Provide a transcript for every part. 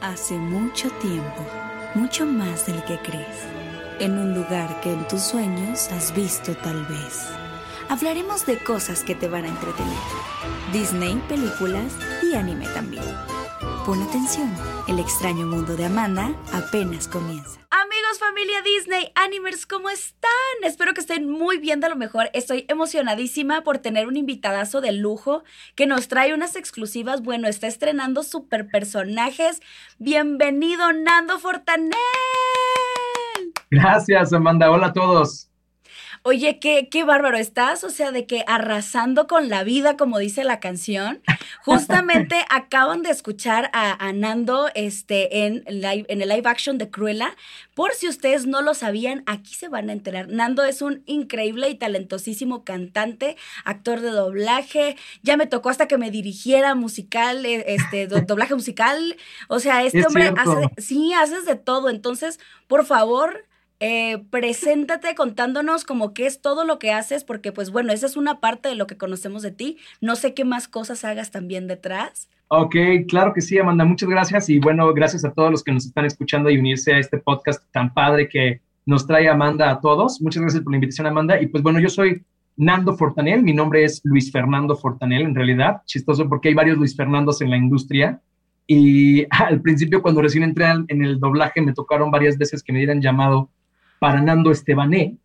Hace mucho tiempo, mucho más del que crees, en un lugar que en tus sueños has visto tal vez. Hablaremos de cosas que te van a entretener. Disney, películas y anime también. Pon atención, el extraño mundo de Amanda apenas comienza. Familia Disney, Animers, ¿cómo están? Espero que estén muy bien de lo mejor. Estoy emocionadísima por tener un invitadazo de lujo que nos trae unas exclusivas. Bueno, está estrenando super personajes. Bienvenido, Nando Fortanel. Gracias, Amanda. Hola a todos. Oye, qué, qué bárbaro estás, o sea, de que arrasando con la vida, como dice la canción. Justamente acaban de escuchar a, Nando este, en, live, en el live action de Cruella. Por si ustedes no lo sabían, aquí se van a enterar. Nando es un increíble y talentosísimo cantante, actor de doblaje. Ya me tocó hasta que me dirigiera musical, eh, este, doblaje musical. O sea, este hombre hace, sí, haces de todo. Entonces, por favor, eh, preséntate contándonos como qué es todo lo que haces, porque pues bueno, esa es una parte de lo que conocemos de ti. No sé qué más cosas hagas también detrás. Ok, claro que sí, Amanda, muchas gracias y bueno, gracias a todos los que nos están escuchando y unirse a este podcast tan padre que nos trae Amanda a todos. Muchas gracias por la invitación, Amanda. Y pues bueno, yo soy Nando Fortanel, mi nombre es Luis Fernando Fortanel en realidad, chistoso porque hay varios Luis Fernandos en la industria. Y al principio, cuando recién entré en el doblaje, me tocaron varias veces que me dieran llamado para Nando Estebané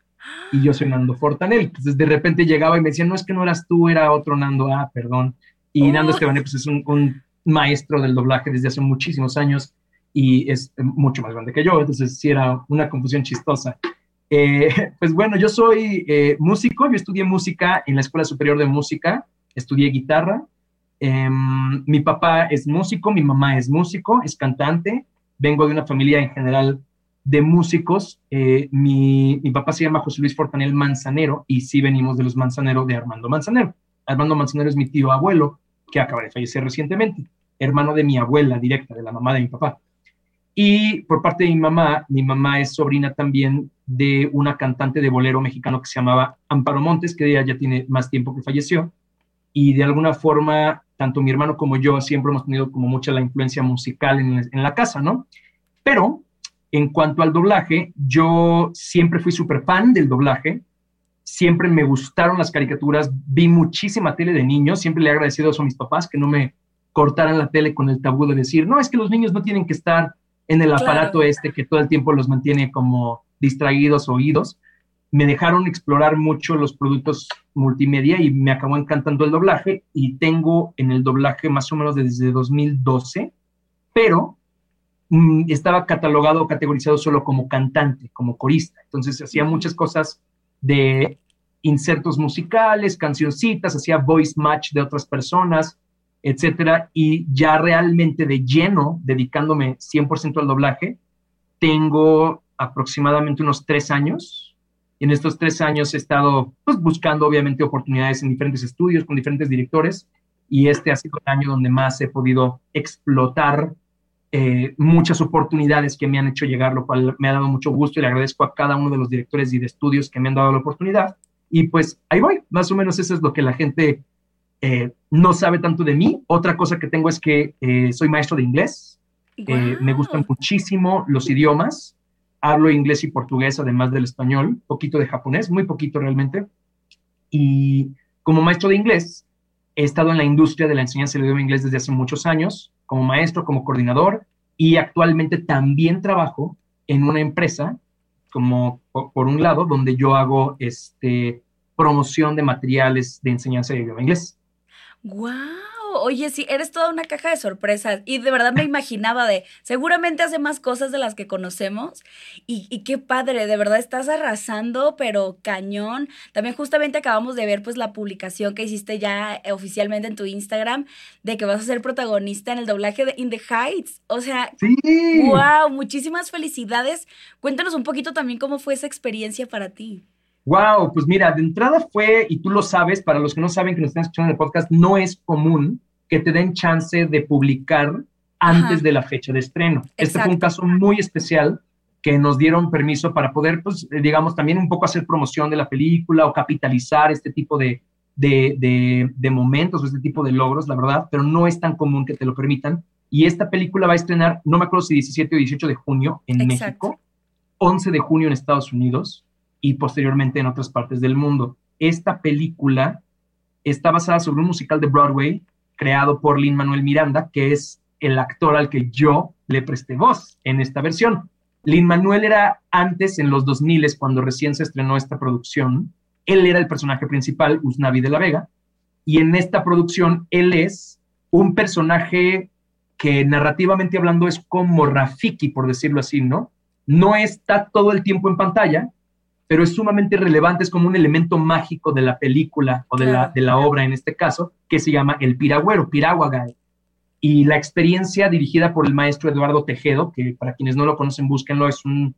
y yo soy Nando Fortanel. Entonces de repente llegaba y me decían, no es que no eras tú, era otro Nando, ah, perdón. Y Nando oh. Estebané pues es un, maestro del doblaje desde hace muchísimos años y es mucho más grande que yo, entonces sí era una confusión chistosa. Eh, pues bueno, yo soy eh, músico, yo estudié música en la Escuela Superior de Música, estudié guitarra. Em, mi papá es músico, mi mamá es músico, es cantante. Vengo de una familia en general de músicos. Eh, mi, papá se llama José Luis Fortanel Manzanero y sí venimos de los Manzanero de Armando Manzanero. Armando Manzanero es mi tío abuelo que acaba de fallecer recientemente, hermano de mi abuela directa, de la mamá de mi papá. Y por parte de mi mamá, mi mamá es sobrina también de una cantante de bolero mexicano que se llamaba Amparo Montes, que ella ya tiene más tiempo que falleció. Y de alguna forma, tanto mi hermano como yo siempre hemos tenido como mucha la influencia musical en, en la casa, ¿no? Pero en cuanto al doblaje, yo siempre fui súper fan del doblaje, siempre me gustaron las caricaturas, vi muchísima tele de niños, siempre le he agradecido a mis papás, que no me cortaran la tele con el tabú de decir, no, es que los niños no tienen que estar en el aparato este que todo el tiempo los mantiene como distraídos, oídos. Me dejaron explorar mucho los productos multimedia y me acabó encantando el doblaje. Y tengo en el doblaje más o menos desde 2012, pero estaba catalogado, categorizado solo como cantante, como corista. Entonces hacía muchas cosas de insertos musicales, cancioncitas, hacía voice match de otras personas, etcétera. Y ya realmente de lleno, dedicándome 100% al doblaje, tengo aproximadamente unos tres años. Y en estos tres años he estado pues, buscando, obviamente, oportunidades en diferentes estudios, con diferentes directores. Y este ha sido el año donde más he podido explotar eh, muchas oportunidades que me han hecho llegar, lo cual me ha dado mucho gusto y le agradezco a cada uno de los directores y de estudios que me han dado la oportunidad. Y pues ahí voy, más o menos eso es lo que la gente eh, no sabe tanto de mí. Otra cosa que tengo es que eh, soy maestro de inglés, me gustan muchísimo los idiomas, hablo inglés y portugués, además del español, poquito de japonés, muy poquito realmente. Y como maestro de inglés, he estado en la industria de la enseñanza del idioma inglés desde hace muchos años como maestro, como coordinador y actualmente también trabajo en una empresa, como por un lado, donde yo hago este, promoción de materiales de enseñanza de idioma inglés. ¡Guau! Oye, sí, eres toda una caja de sorpresas. Y de verdad me imaginaba de, seguramente hace más cosas de las que conocemos. Y, qué padre, de verdad estás arrasando, pero cañón. También justamente acabamos de ver pues la publicación que hiciste ya oficialmente en tu Instagram de que vas a ser protagonista en el doblaje de In the Heights. O sea, wow, muchísimas felicidades. Cuéntanos un poquito también cómo fue esa experiencia para ti. Wow, pues mira, de entrada fue, y tú lo sabes, para los que no saben que nos están escuchando en el podcast, no es común que te den chance de publicar antes de la fecha de estreno. Este fue un caso muy especial que nos dieron permiso para poder, pues, eh, digamos, también un poco hacer promoción de la película o capitalizar este tipo de, de, de, de momentos o este tipo de logros, la verdad, pero no es tan común que te lo permitan. Y esta película va a estrenar, no me acuerdo si 17 o 18 de junio en México, 11 de junio en Estados Unidos y posteriormente en otras partes del mundo. Esta película está basada sobre un musical de Broadway creado por Lin Manuel Miranda, que es el actor al que yo le presté voz en esta versión. Lin Manuel era antes, en los 2000, cuando recién se estrenó esta producción, él era el personaje principal, Usnavi de la Vega, y en esta producción él es un personaje que narrativamente hablando es como Rafiki, por decirlo así, ¿no? No está todo el tiempo en pantalla, pero es sumamente relevante, es como un elemento mágico de la película o de, la, de la obra en este caso, que se llama El Piragüero, Piraguagay. Y la experiencia dirigida por el maestro Eduardo Tejedo, que para quienes no lo conocen, búsquenlo, es un,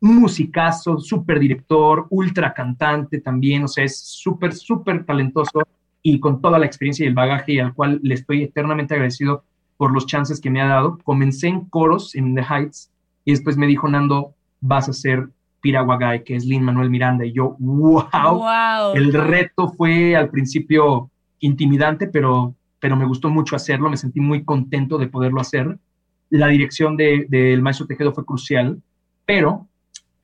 musicazo, súper director, ultra cantante también, o sea, es súper, súper talentoso y con toda la experiencia y el bagaje y al cual le estoy eternamente agradecido por los chances que me ha dado. Comencé en coros en The Heights y después me dijo, Nando, vas a ser Piraguagay, que es Lin Manuel Miranda. Y yo, wow, El reto fue al principio intimidante, pero, pero me gustó mucho hacerlo, me sentí muy contento de poderlo hacer. La dirección del de, maestro Tejedo fue crucial, pero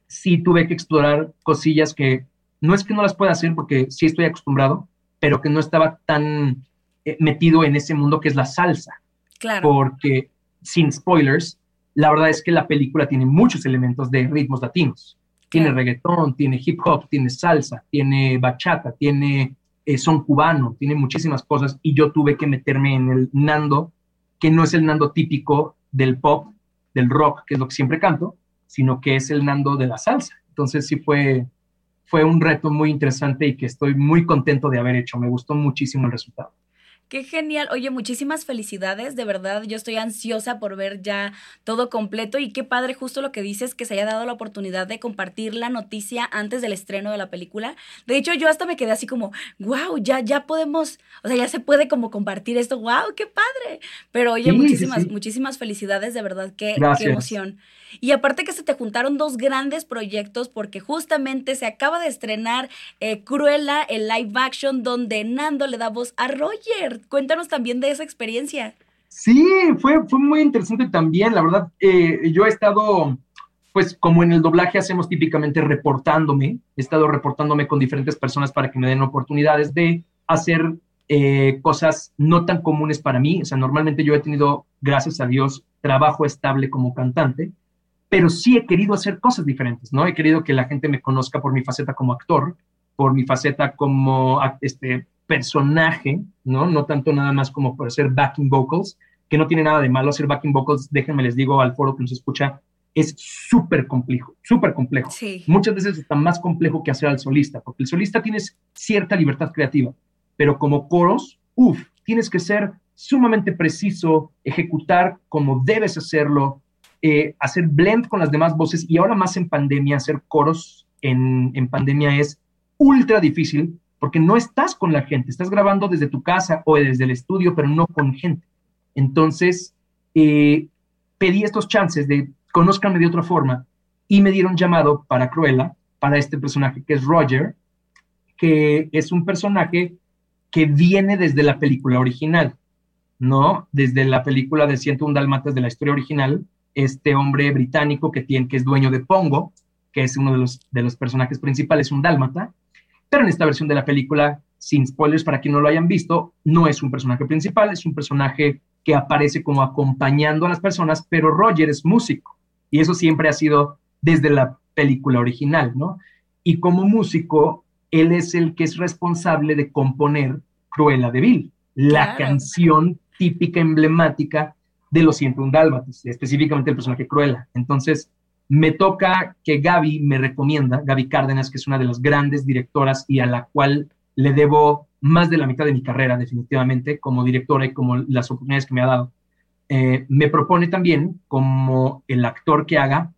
sí tuve que explorar cosillas que no es que no las pueda hacer porque sí estoy acostumbrado, pero que no estaba tan eh, metido en ese mundo que es la salsa. Claro. Porque, sin spoilers, la verdad es que la película tiene muchos elementos de ritmos latinos. Tiene reggaetón, tiene hip hop, tiene salsa, tiene bachata, tiene eh, son cubano, tiene muchísimas cosas y yo tuve que meterme en el Nando, que no es el Nando típico del pop, del rock, que es lo que siempre canto, sino que es el Nando de la salsa. Entonces sí fue, fue un reto muy interesante y que estoy muy contento de haber hecho. Me gustó muchísimo el resultado. Qué genial. Oye, muchísimas felicidades. De verdad, yo estoy ansiosa por ver ya todo completo y qué padre justo lo que dices, que se haya dado la oportunidad de compartir la noticia antes del estreno de la película. De hecho, yo hasta me quedé así como, wow, ya, ya podemos, o sea, ya se puede como compartir esto. Wow, qué padre. Pero oye, muchísimas, muchísimas felicidades, de verdad, qué, qué emoción. Y aparte que se te juntaron dos grandes proyectos porque justamente se acaba de estrenar eh, Cruella, el live action, donde Nando le da voz a Roger. Cuéntanos también de esa experiencia. Sí, fue, fue muy interesante también, la verdad. Eh, yo he estado, pues como en el doblaje hacemos típicamente reportándome, he estado reportándome con diferentes personas para que me den oportunidades de hacer eh, cosas no tan comunes para mí. O sea, normalmente yo he tenido, gracias a Dios, trabajo estable como cantante pero sí he querido hacer cosas diferentes, ¿no? He querido que la gente me conozca por mi faceta como actor, por mi faceta como este personaje, ¿no? No tanto nada más como por ser backing vocals, que no tiene nada de malo hacer backing vocals, déjenme les digo al foro que nos escucha, es súper complejo, súper complejo. Sí. Muchas veces está más complejo que hacer al solista, porque el solista tienes cierta libertad creativa, pero como coros, uff, tienes que ser sumamente preciso, ejecutar como debes hacerlo, eh, hacer blend con las demás voces y ahora más en pandemia, hacer coros en, en pandemia es ultra difícil porque no estás con la gente, estás grabando desde tu casa o desde el estudio, pero no con gente. Entonces, eh, pedí estos chances de conozcanme de otra forma y me dieron llamado para Cruella, para este personaje que es Roger, que es un personaje que viene desde la película original, ¿no? Desde la película de 101 Dalmatas de la historia original, este hombre británico que, tiene, que es dueño de Pongo, que es uno de los, de los personajes principales, un dálmata, pero en esta versión de la película, sin spoilers para quien no lo hayan visto, no es un personaje principal, es un personaje que aparece como acompañando a las personas, pero Roger es músico, y eso siempre ha sido desde la película original, ¿no? Y como músico, él es el que es responsable de componer Cruella de Vil, la canción típica, emblemática de los 101 Dálmatas, específicamente el personaje Cruella. Entonces, me toca que Gaby me recomienda, Gaby Cárdenas, que es una de las grandes directoras y a la cual le debo más de la mitad de mi carrera, definitivamente, como directora y como las oportunidades que me ha dado. Eh, me propone también como el actor que haga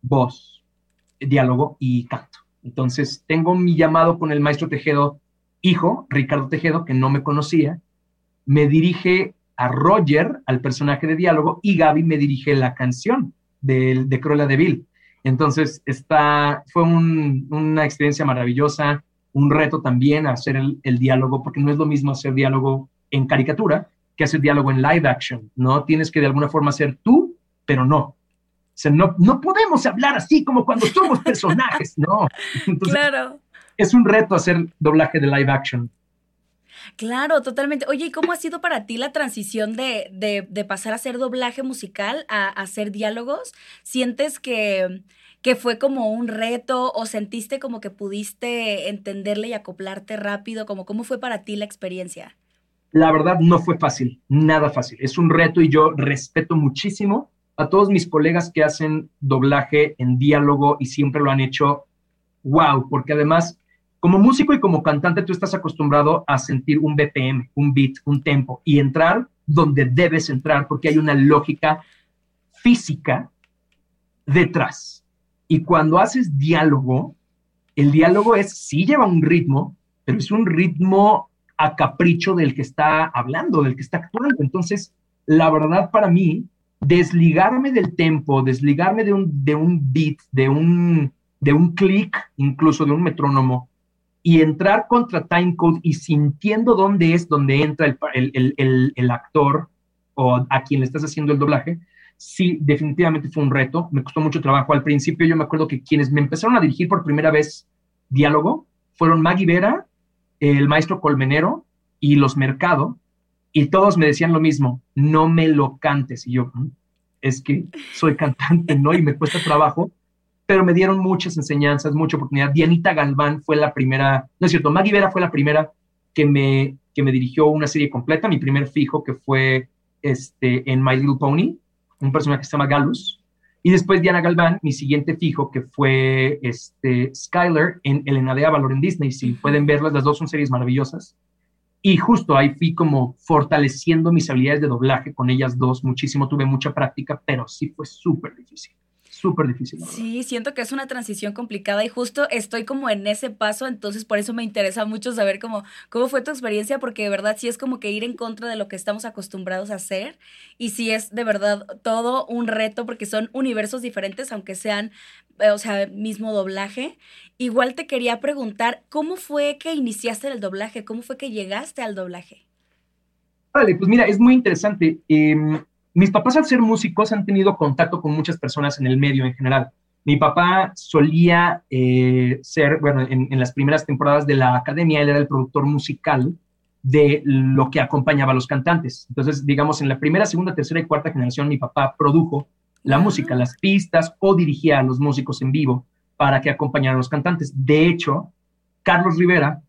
voz, diálogo y canto. Entonces, tengo mi llamado con el maestro Tejedo, hijo, Ricardo Tejedo, que no me conocía, me dirige a Roger, al personaje de diálogo, y Gaby me dirige la canción de, de Cruella de Vil. Entonces, está, fue una experiencia maravillosa, un reto también hacer el, diálogo, porque no es lo mismo hacer diálogo en caricatura que hacer diálogo en live action, ¿no? Tienes que de alguna forma ser tú, pero no. O sea, no, no podemos hablar así como cuando somos personajes, ¿no? claro. Es un reto hacer doblaje de live action. Claro, totalmente. Oye, ¿y cómo ha sido para ti la transición de, de, pasar a hacer doblaje musical a, a hacer diálogos? ¿Sientes que, que fue como un reto o sentiste como que pudiste entenderle y acoplarte rápido? Como, ¿Cómo fue para ti la experiencia? La verdad no fue fácil, nada fácil. Es un reto y yo respeto muchísimo a todos mis colegas que hacen doblaje en diálogo y siempre lo han hecho. Wow, porque además, como músico y como cantante, tú estás acostumbrado a sentir un BPM, un beat, un tempo y entrar donde debes entrar porque hay una lógica física detrás. Y cuando haces diálogo, el diálogo es, sí lleva un ritmo, pero es un ritmo a capricho del que está hablando, del que está actuando. Entonces, la verdad para mí, desligarme del tempo, desligarme de un, de un beat, de un, de un clic, incluso de un metrónomo, y entrar contra timecode y sintiendo dónde es donde entra el, el, el, el, actor o a quien le estás haciendo el doblaje, sí, definitivamente fue un reto. Me costó mucho trabajo. Al principio yo me acuerdo que quienes me empezaron a dirigir por primera vez diálogo fueron Maggie Vera el maestro Colmenero y los Mercado, y todos me decían lo mismo, no me lo cantes. Y yo, mm, es que soy cantante, ¿no? Y me cuesta trabajo, pero me dieron muchas enseñanzas, mucha oportunidad. Dianita Galván fue la primera, no es cierto, Maggie Vera fue la primera que me, que me dirigió una serie completa, mi primer fijo que fue este, en My Little Pony, un personaje que se llama Galus, y después Diana Galván, mi siguiente fijo, que fue este, Skyler en Elena de Avalor en Disney. Si pueden verlas, las dos son series maravillosas. Y justo ahí fui como fortaleciendo mis habilidades de doblaje con ellas dos muchísimo. Tuve mucha práctica, pero sí fue súper difícil súper difícil. Sí, siento que es una transición complicada y justo estoy como en ese paso, entonces por eso me interesa mucho saber cómo, cómo fue tu experiencia, porque de verdad sí es como que ir en contra de lo que estamos acostumbrados a hacer y sí es de verdad todo un reto porque son universos diferentes, aunque sean, eh, o sea, mismo doblaje. Igual te quería preguntar, ¿cómo fue que iniciaste el doblaje? ¿Cómo fue que llegaste al doblaje? Vale, pues mira, es muy interesante. Eh, mis papás al ser músicos han tenido contacto con muchas personas en el medio en general. Mi papá solía eh, ser, bueno, en, las primeras temporadas de la academia, él era el productor musical de lo que acompañaba a los cantantes. Entonces, digamos, en la primera, segunda, tercera y cuarta generación, mi papá produjo la música, las pistas o dirigía a los músicos en vivo para que acompañaran a los cantantes. De hecho, Carlos Rivera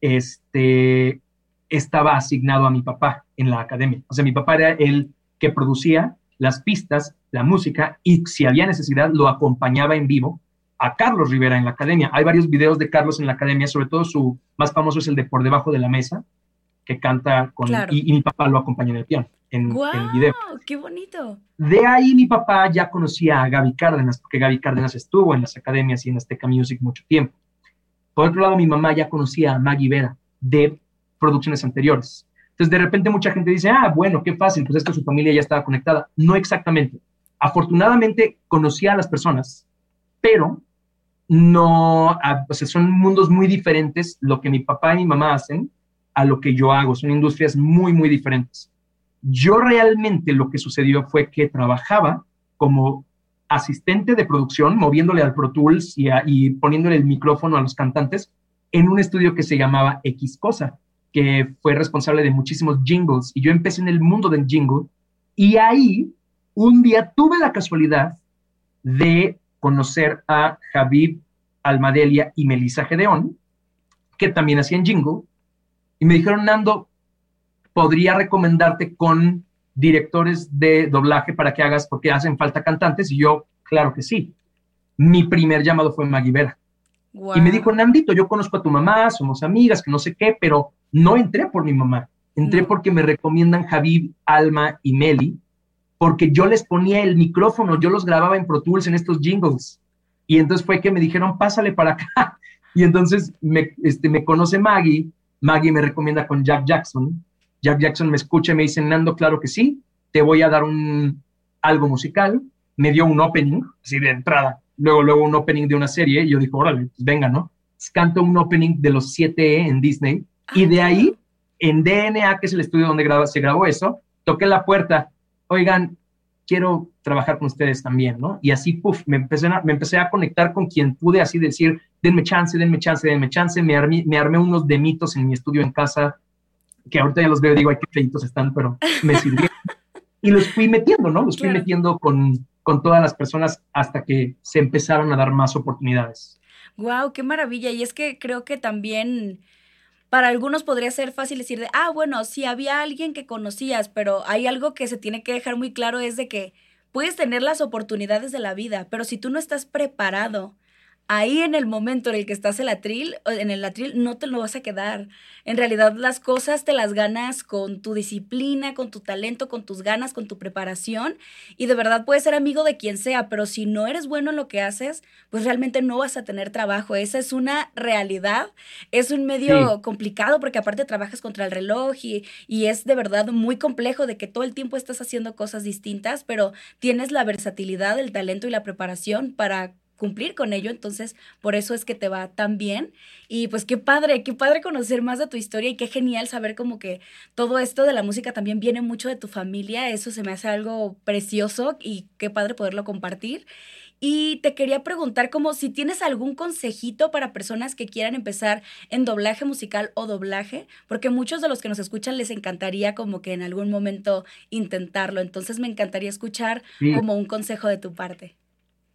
este, estaba asignado a mi papá en la academia. O sea, mi papá era el que producía las pistas, la música y si había necesidad lo acompañaba en vivo a Carlos Rivera en la academia. Hay varios videos de Carlos en la academia, sobre todo su más famoso es el de Por debajo de la mesa, que canta con... Y, mi papá lo acompaña en el piano, en, el video. ¡Qué bonito! De ahí mi papá ya conocía a Gaby Cárdenas, porque Gaby Cárdenas estuvo en las academias y en Azteca Music mucho tiempo. Por otro lado, mi mamá ya conocía a Maggie Vera de producciones anteriores. Entonces, de repente mucha gente dice, ah, bueno, qué fácil, pues es que su familia ya estaba conectada. No exactamente. Afortunadamente conocía a las personas, pero no, o sea, son mundos muy diferentes lo que mi papá y mi mamá hacen a lo que yo hago. Son industrias muy, muy diferentes. Yo realmente lo que sucedió fue que trabajaba como asistente de producción, moviéndole al Pro Tools y, y poniéndole el micrófono a los cantantes en un estudio que se llamaba X Cosa que fue responsable de muchísimos jingles y yo empecé en el mundo del jingle y ahí un día tuve la casualidad de conocer a Javid Almadelia y Melissa Gedeón, que también hacían jingle, y me dijeron, Nando, podría recomendarte con directores de doblaje para que hagas, porque hacen falta cantantes, y yo, claro que sí. Mi primer llamado fue Maggie Vera. Y me dijo, Nandito, yo conozco a tu mamá, somos amigas, que no sé qué, pero no entré por mi mamá, entré porque me recomiendan Javid, Alma y Meli, porque yo les ponía el micrófono, yo los grababa en Pro Tools en estos jingles. Y entonces fue que me dijeron, pásale para acá. Y entonces me, este, me conoce Maggie, Maggie me recomienda con Jack Jackson. Jack Jackson me escucha y me dice, Nando, claro que sí, te voy a dar un algo musical. Me dio un opening, así de entrada. Luego, luego un opening de una serie. Y yo dije, órale, pues venga, ¿no? Canto un opening de los 7E en Disney y de ahí en DNA, que es el estudio donde se grabó eso, toqué la puerta, oigan, quiero trabajar con ustedes también, ¿no? Y así, puff, me empecé, a, me empecé a conectar con quien pude así decir, denme chance, denme chance, denme chance, me armé, me armé unos demitos en mi estudio en casa, que ahorita ya los veo y digo, ay, qué feitos están, pero me sirvieron. y los fui metiendo, ¿no? Los fui metiendo con, con todas las personas hasta que se empezaron a dar más oportunidades. Wow, qué maravilla. Y es que creo que también para algunos podría ser fácil decir de, ah, bueno, si había alguien que conocías, pero hay algo que se tiene que dejar muy claro es de que puedes tener las oportunidades de la vida, pero si tú no estás preparado ahí en el momento en el que estás en el atril, en el atril no te lo vas a quedar. En realidad las cosas te las ganas con tu disciplina, con tu talento, con tus ganas, con tu preparación y de verdad puedes ser amigo de quien sea, pero si no eres bueno en lo que haces, pues realmente no vas a tener trabajo. Esa es una realidad. Es un medio complicado porque aparte trabajas contra el reloj y, y es de verdad muy complejo de que todo el tiempo estás haciendo cosas distintas, pero tienes la versatilidad, el talento y la preparación para cumplir con ello, entonces por eso es que te va tan bien. Y pues qué padre, qué padre conocer más de tu historia y qué genial saber como que todo esto de la música también viene mucho de tu familia, eso se me hace algo precioso y qué padre poderlo compartir. Y te quería preguntar como si tienes algún consejito para personas que quieran empezar en doblaje musical o doblaje, porque muchos de los que nos escuchan les encantaría como que en algún momento intentarlo. Entonces me encantaría escuchar como un consejo de tu parte.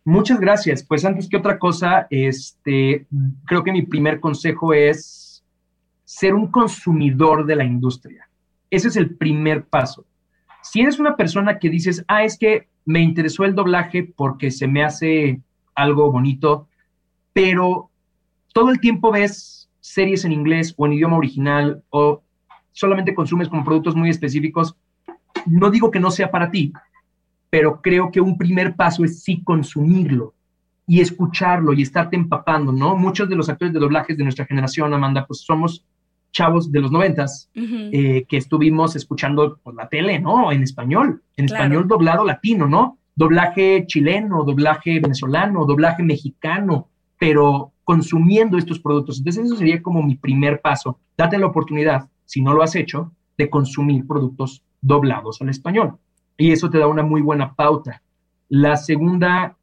Muchas gracias. Pues antes que otra cosa, este, creo que mi primer consejo es ser un consumidor de la industria. Ese es el primer paso. Si eres una persona que dices, ah, es que me interesó el doblaje porque se me hace algo bonito, pero todo el tiempo ves series en inglés o en idioma original o solamente consumes como productos muy específicos, no digo que no sea para ti, pero creo que un primer paso es sí consumirlo y escucharlo y estarte empapando, ¿no? Muchos de los actores de doblajes de nuestra generación, Amanda, pues somos chavos de los noventas eh, que estuvimos escuchando por la tele, ¿no? En español, en español doblado latino, ¿no? Doblaje chileno, doblaje venezolano, doblaje mexicano, pero consumiendo estos productos. Entonces eso sería como mi primer paso. Date la oportunidad, si no lo has hecho, de consumir productos doblados al español y eso te da una muy buena pauta. La segunda,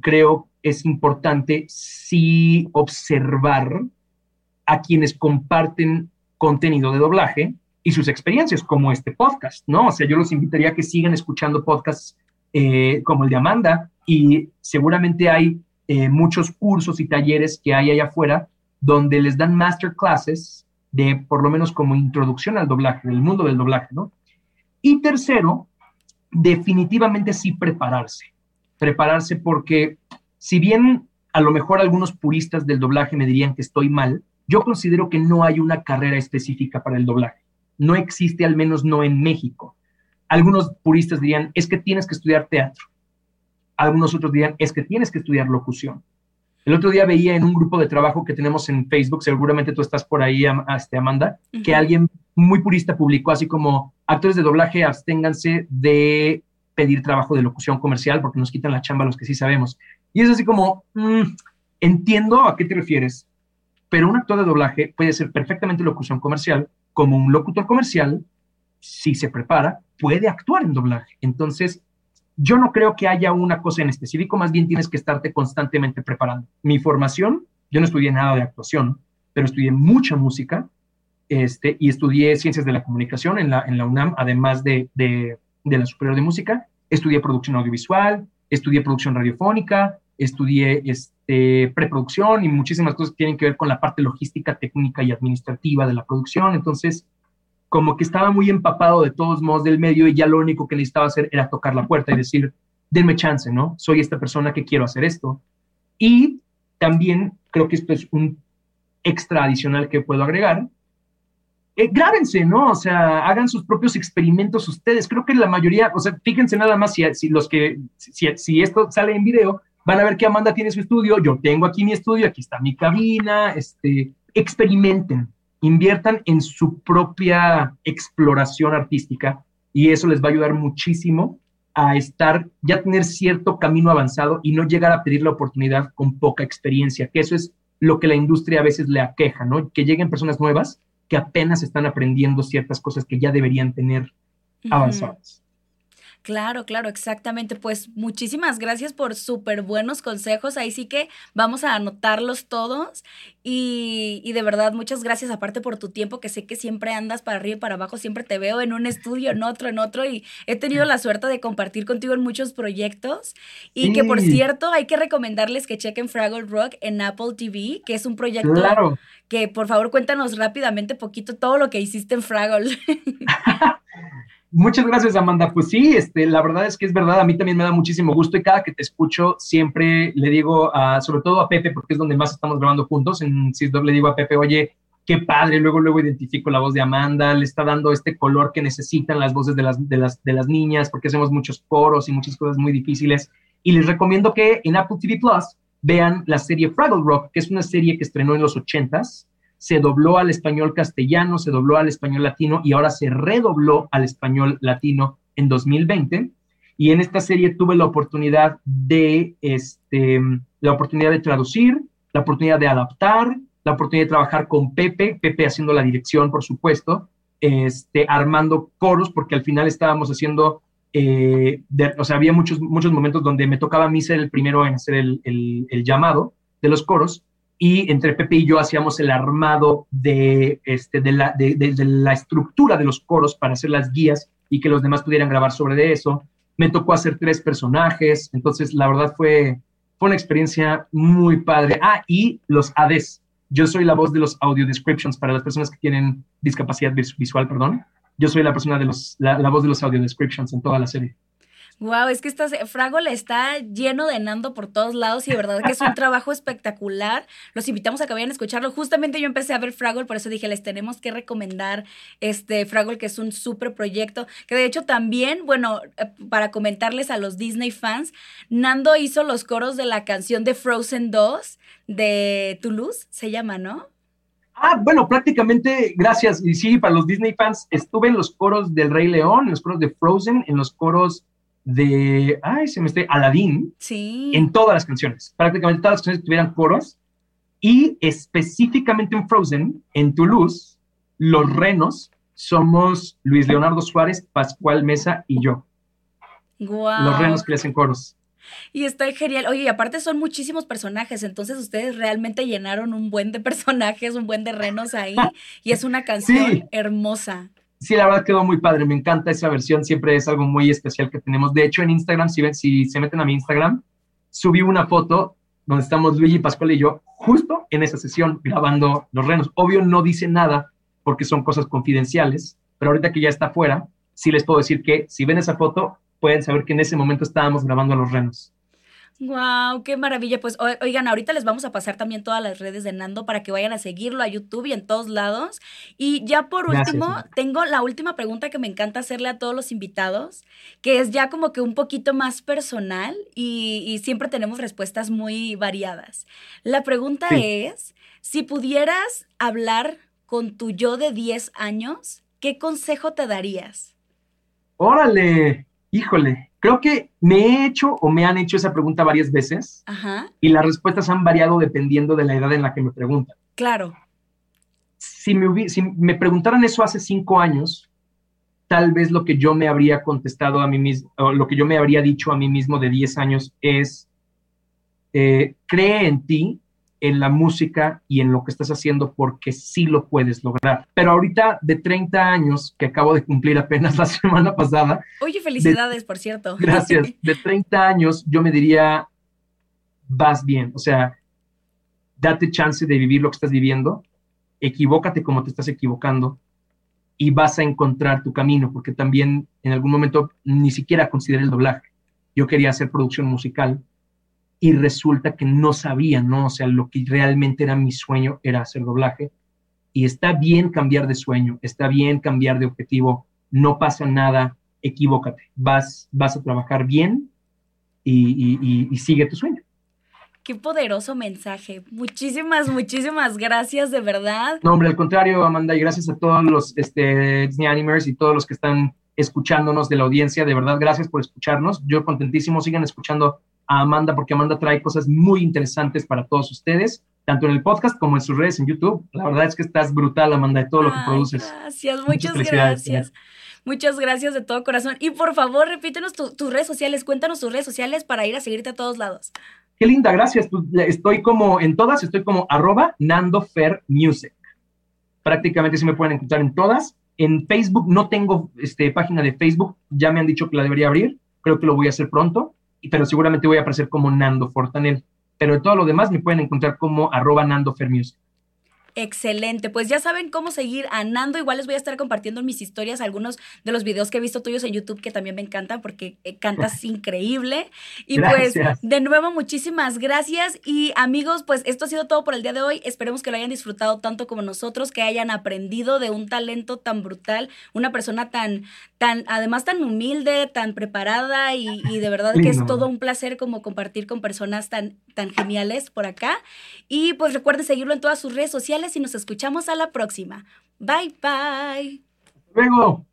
creo, es importante sí observar a quienes comparten contenido de doblaje y sus experiencias, como este podcast, ¿no? O sea, yo los invitaría a que sigan escuchando podcasts eh, como el de Amanda y seguramente hay eh, muchos cursos y talleres que hay allá afuera donde les dan masterclasses de por lo menos como introducción al doblaje, del mundo del doblaje, ¿no? Y tercero, definitivamente sí prepararse. Prepararse porque si bien a lo mejor algunos puristas del doblaje me dirían que estoy mal, yo considero que no hay una carrera específica para el doblaje. No existe, al menos no en México. Algunos puristas dirían, es que tienes que estudiar teatro. Algunos otros dirían, es que tienes que estudiar locución. El otro día veía en un grupo de trabajo que tenemos en Facebook, seguramente tú estás por ahí, este, Amanda, que alguien muy purista publicó así como, actores de doblaje, absténganse de pedir trabajo de locución comercial porque nos quitan la chamba los que sí sabemos. Y es así como, mm, entiendo a qué te refieres, pero un actor de doblaje puede ser perfectamente locución comercial, como un locutor comercial, si se prepara, puede actuar en doblaje. Entonces, yo no creo que haya una cosa en específico, más bien tienes que estarte constantemente preparando. Mi formación, yo no estudié nada de actuación, pero estudié mucha música este, y estudié ciencias de la comunicación en la, en la UNAM, además de, de, de la Superior de Música. Estudié producción audiovisual, estudié producción radiofónica, estudié este, preproducción y muchísimas cosas que tienen que ver con la parte logística, técnica y administrativa de la producción. Entonces, como que estaba muy empapado de todos modos del medio y ya lo único que necesitaba hacer era tocar la puerta y decir, denme chance, ¿no? Soy esta persona que quiero hacer esto. Y también creo que esto es un extra adicional que puedo agregar. Eh, grábense, ¿no? O sea, hagan sus propios experimentos ustedes. Creo que la mayoría, o sea, fíjense nada más si, los que, si, esto sale en video, van a ver que Amanda tiene su estudio, yo tengo aquí mi estudio, aquí está mi cabina, este, experimenten, inviertan en su propia exploración artística y eso les va a ayudar muchísimo a estar, ya tener cierto camino avanzado y no llegar a pedir la oportunidad con poca experiencia, que eso es lo que la industria a veces le aqueja, ¿no? Que lleguen personas nuevas que apenas están aprendiendo ciertas cosas que ya deberían tener avanzadas. Claro, claro, exactamente. Pues muchísimas gracias por súper buenos consejos. Ahí sí que vamos a anotarlos todos. Y, y, de verdad, muchas gracias aparte por tu tiempo, que sé que siempre andas para arriba y para abajo, siempre te veo en un estudio, en otro, en otro. Y he tenido la suerte de compartir contigo en muchos proyectos. Y que por cierto, hay que recomendarles que chequen Fraggle Rock en Apple TV, que es un proyecto claro. que por favor cuéntanos rápidamente poquito todo lo que hiciste en Fraggle. Muchas gracias, Amanda. Pues sí, este, la verdad es que es verdad, a mí también me da muchísimo gusto y cada que te escucho siempre le digo, sobre todo a Pepe, porque es donde más estamos grabando juntos, en CISDOC le digo a Pepe, oye, qué padre, luego luego identifico la voz de Amanda, le está dando este color que necesitan las voces de las, de las, de las niñas, porque hacemos muchos coros y muchas cosas muy difíciles. Y les recomiendo que en Apple TV Plus vean la serie Fraggle Rock, que es una serie que estrenó en los ochentas, se dobló al español castellano, se dobló al español latino y ahora se redobló al español latino en 2020. Y en esta serie tuve la oportunidad de, este, la oportunidad de traducir, la oportunidad de adaptar, la oportunidad de trabajar con Pepe, Pepe haciendo la dirección, por supuesto, este, armando coros, porque al final estábamos haciendo, eh, o sea, había muchos, muchos momentos donde me tocaba a mí ser el primero en hacer el, el llamado de los coros, y entre Pepe y yo hacíamos el armado de, este, de, la, de, la estructura de los coros para hacer las guías y que los demás pudieran grabar sobre eso. Me tocó hacer tres personajes, entonces la verdad fue, fue una experiencia muy padre. Ah, y los ADs. Yo soy la voz de los audio descriptions para las personas que tienen discapacidad visual, perdón. Yo soy la persona de los, la voz de los audio descriptions en toda la serie. Wow, es que estás, está lleno de Nando por todos lados y de verdad que es un trabajo espectacular. Los invitamos a que vayan a escucharlo. Justamente yo empecé a ver Fraggle, por eso dije, les tenemos que recomendar este Fraggle, que es un súper proyecto. Que de hecho también, bueno, eh, para comentarles a los Disney fans, Nando hizo los coros de la canción de Frozen 2 de Toulouse, se llama, ¿no? Ah, bueno, prácticamente, gracias. Y sí, para los Disney fans, estuve en los coros del Rey León, en los coros de Frozen, en los coros de, ay, se me está, Aladdin, sí. en todas las canciones. Prácticamente todas las canciones tuvieran coros. Y específicamente en Frozen, en Toulouse, los renos somos Luis Leonardo Suárez, Pascual Mesa y yo. Wow. Los renos que le hacen coros. Y está genial. Oye, y aparte son muchísimos personajes, entonces ustedes realmente llenaron un buen de personajes, un buen de renos ahí, y es una canción hermosa sí, la verdad quedó muy padre, me encanta esa versión, siempre es algo muy especial que tenemos. De hecho, en Instagram, si, ven, si se meten a mi Instagram, subí una foto donde estamos Luigi, Pascual y yo, justo en esa sesión grabando los renos. Obvio no dice nada porque son cosas confidenciales, pero ahorita que ya está afuera, sí les puedo decir que si ven esa foto, pueden saber que en ese momento estábamos grabando los renos. Wow, qué maravilla. Pues oigan, ahorita les vamos a pasar también todas las redes de Nando para que vayan a seguirlo a YouTube y en todos lados. Y ya por último, tengo la última pregunta que me encanta hacerle a todos los invitados, que es ya como que un poquito más personal y, siempre tenemos respuestas muy variadas. La pregunta es, si pudieras hablar con tu yo de 10 años, ¿qué consejo te darías? Órale, híjole, Creo que me he hecho o me han hecho esa pregunta varias veces y las respuestas han variado dependiendo de la edad en la que me preguntan. Claro. Si me, si me preguntaran eso hace cinco años, tal vez lo que yo me habría contestado a mí mismo, o lo que yo me habría dicho a mí mismo de 10 años es, eh, cree en ti en la música y en lo que estás haciendo porque sí lo puedes lograr. Pero ahorita de 30 años, que acabo de cumplir apenas la semana pasada. Oye, felicidades, por cierto. Gracias. De 30 años, yo me diría, vas bien. O sea, date chance de vivir lo que estás viviendo, equivócate como te estás equivocando y vas a encontrar tu camino, porque también en algún momento ni siquiera consideré el doblaje. Yo quería hacer producción musical y resulta que no sabía, ¿no? O sea, lo que realmente era mi sueño era hacer doblaje. Y está bien cambiar de sueño, está bien cambiar de objetivo, no pasa nada, equivócate, vas, vas a trabajar bien y, y sigue tu sueño. Qué poderoso mensaje. Muchísimas, muchísimas gracias, de verdad. No, hombre, al contrario, Amanda, y gracias a todos los este, Disney Animers y todos los que están escuchándonos de la audiencia. De verdad, gracias por escucharnos. Yo contentísimo, sigan escuchando a Amanda porque Amanda trae cosas muy interesantes para todos ustedes tanto en el podcast como en sus redes en YouTube. La verdad es que estás brutal, Amanda, de todo lo que produces. Gracias, muchas, gracias. Muchas gracias de todo corazón. Y por favor, repítenos tus redes sociales, cuéntanos tus redes sociales para ir a seguirte a todos lados. Qué linda, gracias. Pues, estoy como en todas, estoy como arroba Nando Music. Prácticamente sí me pueden encontrar en todas. En Facebook no tengo este, página de Facebook, ya me han dicho que la debería abrir, creo que lo voy a hacer pronto, pero seguramente voy a aparecer como Nando Fortanel. Pero de todo lo demás me pueden encontrar como arroba Nando Music. Excelente, pues ya saben cómo seguir a Nando. Igual les voy a estar compartiendo en mis historias algunos de los videos que he visto tuyos en YouTube que también me encantan porque eh, cantas increíble. Y pues de nuevo muchísimas gracias y amigos, pues esto ha sido todo por el día de hoy. Esperemos que lo hayan disfrutado tanto como nosotros, que hayan aprendido de un talento tan brutal, una persona tan, tan, además tan humilde, tan preparada y, de verdad que es todo un placer como compartir con personas tan, tan geniales por acá. Y pues recuerden seguirlo en todas sus redes y nos escuchamos a la próxima. Bye bye. Luego.